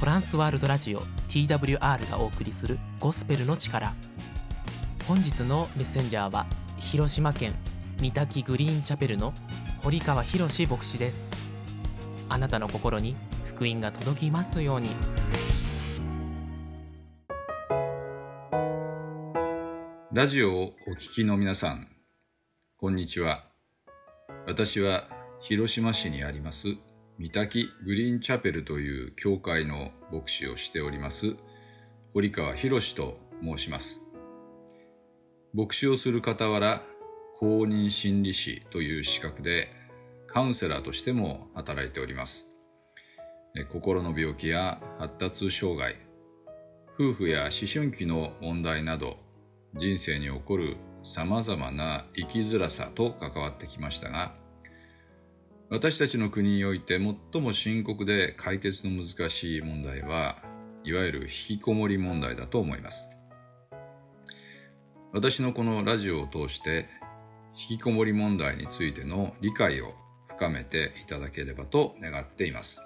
トランスワールドラジオ TWR がお送りするゴスペルの力。本日のメッセンジャーは広島県三滝グリーンチャペルの堀川博牧師です。あなたの心に福音が届きますように。ラジオをお聞きの皆さん、こんにちは。私は広島市にあります三滝グリーンチャペルという教会の牧師をしております堀川博と申します。牧師をする傍ら公認心理師という資格でカウンセラーとしても働いております。心の病気や発達障害、夫婦や思春期の問題など人生に起こる様々な生きづらさと関わってきましたが、私たちの国において最も深刻で解決の難しい問題は、いわゆる引きこもり問題だと思います。私のこのラジオを通して、引きこもり問題についての理解を深めていただければと願っています。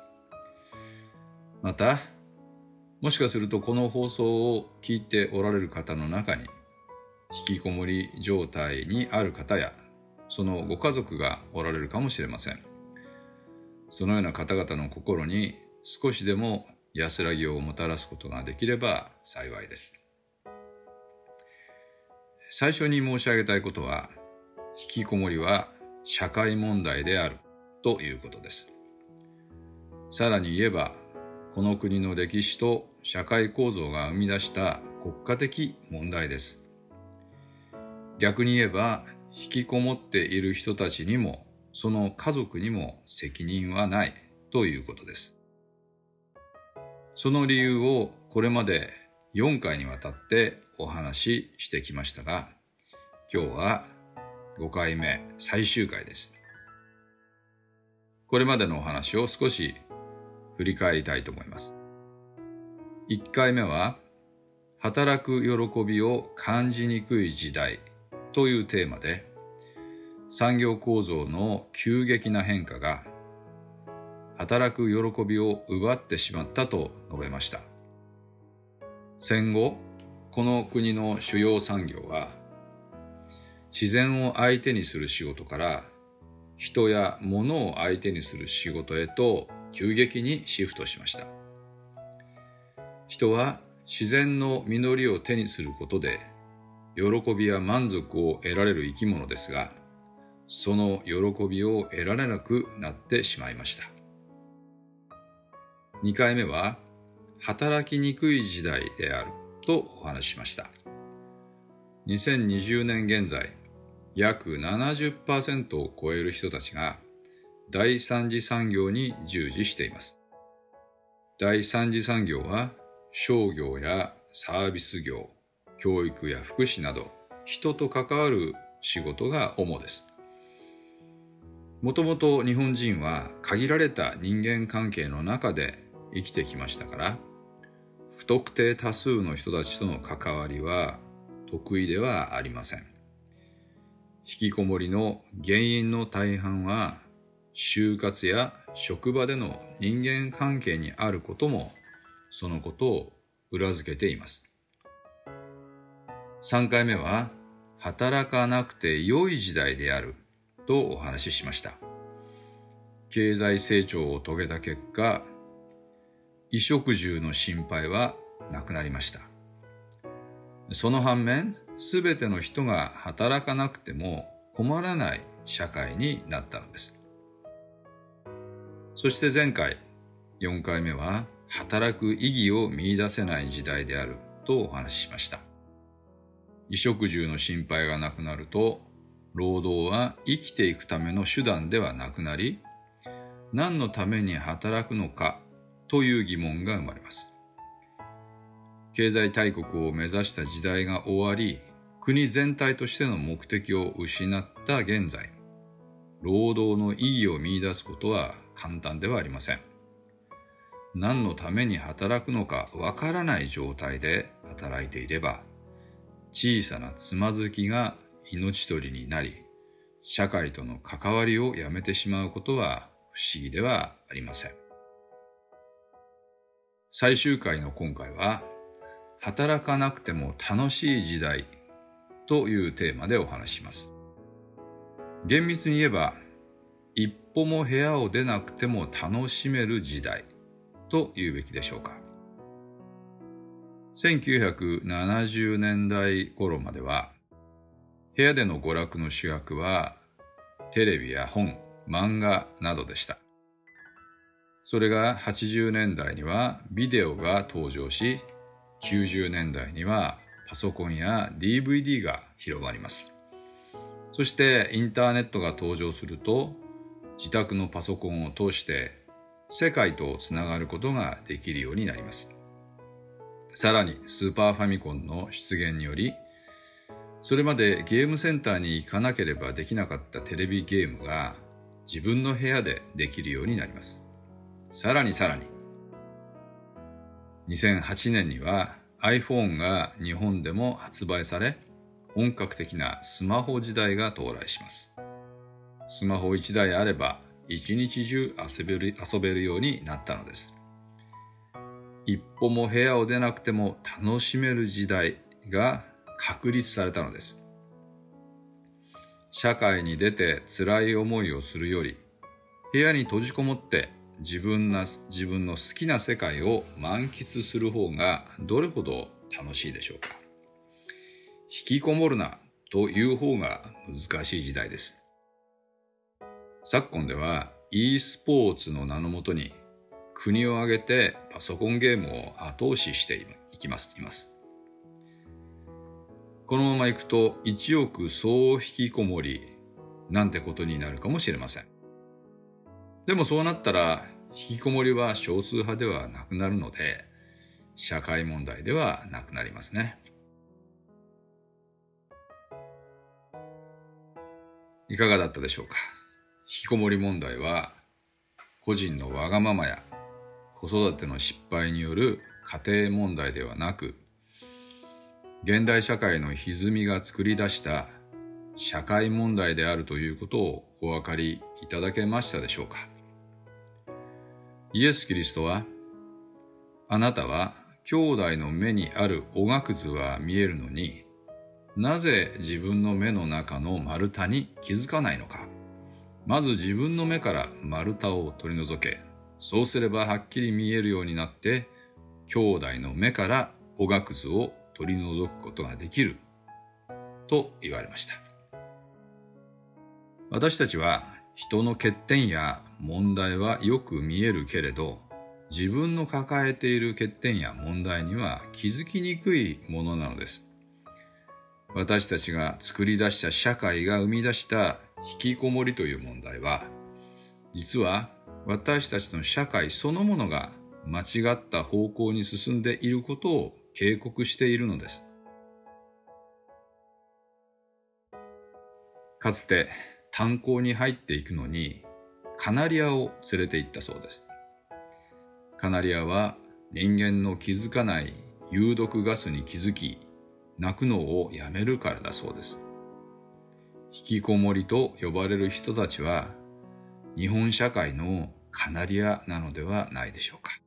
また、もしかするとこの放送を聞いておられる方の中に、引きこもり状態にある方や、そのご家族がおられるかもしれません。そのような方々の心に少しでも安らぎをもたらすことができれば幸いです。最初に申し上げたいことは、引きこもりは社会問題であるということです。さらに言えば、この国の歴史と社会構造が生み出した国家的問題です。逆に言えば、引きこもっている人たちにもその家族にも責任はないということです。その理由をこれまで4回にわたってお話ししてきましたが、今日は5回目最終回です。これまでのお話を少し振り返りたいと思います。1回目は、働く喜びを感じにくい時代というテーマで、産業構造の急激な変化が働く喜びを奪ってしまったと述べました。戦後、この国の主要産業は自然を相手にする仕事から人や物を相手にする仕事へと急激にシフトしました。人は自然の実りを手にすることで喜びや満足を得られる生き物ですが、その喜びを得られなくなってしまいました。2回目は、働きにくい時代であるとお話ししました。2020年現在、約70%を超える人たちが第三次産業に従事しています。第三次産業は商業やサービス業、教育や福祉など人と関わる仕事が主です。もともと日本人は限られた人間関係の中で生きてきましたから、不特定多数の人たちとの関わりは得意ではありません。引きこもりの原因の大半は就活や職場での人間関係にあることもそのことを裏付けています。3回目は働かなくて良い時代であるとお話ししました。経済成長を遂げた結果、衣食住の心配はなくなりました。その反面、すべての人が働かなくても困らない社会になったのです。そして前回、4回目は、働く意義を見出せない時代であるとお話ししました。衣食住の心配がなくなると、労働は生きていくための手段ではなくなり、何のために働くのかという疑問が生まれます。経済大国を目指した時代が終わり、国全体としての目的を失った現在、労働の意義を見出すことは簡単ではありません。何のために働くのかわからない状態で働いていれば、小さなつまずきが命取りになり、社会との関わりをやめてしまうことは不思議ではありません。最終回の今回は、働かなくても楽しい時代というテーマでお話します。厳密に言えば、一歩も部屋を出なくても楽しめる時代と言うべきでしょうか。1970年代頃までは、部屋での娯楽の主役は、テレビや本、漫画などでした。それが80年代にはビデオが登場し、90年代にはパソコンや DVD が広まります。そしてインターネットが登場すると、自宅のパソコンを通して世界とつながることができるようになります。さらにスーパーファミコンの出現により、それまでゲームセンターに行かなければできなかったテレビゲームが自分の部屋でできるようになります。さらにさらに、2008年には iPhone が日本でも発売され、本格的なスマホ時代が到来します。スマホ1台あれば一日中遊べる遊べるようになったのです。一歩も部屋を出なくても楽しめる時代が確立されたのです。社会に出て辛い思いをするより、部屋に閉じこもって自分な自分の好きな世界を満喫する方がどれほど楽しいでしょうか。引きこもるなという方が難しい時代です。昨今では e スポーツの名のもとに国を挙げてパソコンゲームを後押ししていきます。いますこのままいくと1億総引きこもりなんてことになるかもしれません。でもそうなったら引きこもりは少数派ではなくなるので社会問題ではなくなりますね。いかがだったでしょうか？引きこもり問題は個人のわがままや子育ての失敗による家庭問題ではなく現代社会の歪みが作り出した社会問題であるということをお分かりいただけましたでしょうかイエス・キリストはあなたは兄弟の目にあるおがくずは見えるのになぜ自分の目の中の丸太に気づかないのかまず自分の目から丸太を取り除け。そうすればはっきり見えるようになって、兄弟の目からおがくずを取り除くことができる。と言われました。私たちは人の欠点や問題はよく見えるけれど、自分の抱えている欠点や問題には気づきにくいものなのです。私たちが作り出した社会が生み出した引きこもりという問題は、実は私たちの社会そのものが間違った方向に進んでいることを警告しているのです。かつて炭鉱に入っていくのにカナリアを連れて行ったそうです。カナリアは人間の気づかない有毒ガスに気づき、泣くのをやめるからだそうです。引きこもりと呼ばれる人たちは日本社会のカナリアなのではないでしょうか。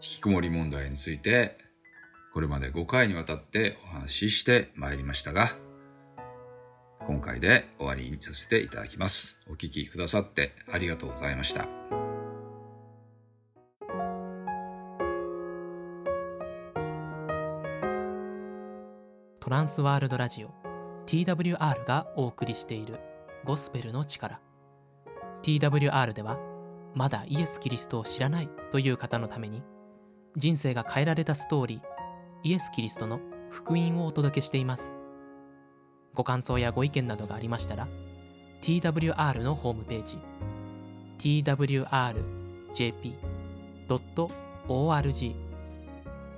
引きこもり問題についてこれまで5回にわたってお話ししてまいりましたが今回で終わりにさせていただきます。お聞きくださってありがとうございました。トランスワールドラジオ TWR がお送りしているゴスペルの力 TWR ではまだイエス・キリストを知らないという方のために人生が変えられたストーリーイエス・キリストの福音をお届けしていますご感想やご意見などがありましたら TWR のホームページ twrjp.org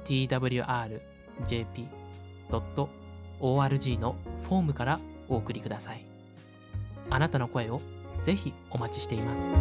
twrjp.org のフォームからお送りください。あなたの声をぜひお待ちしています。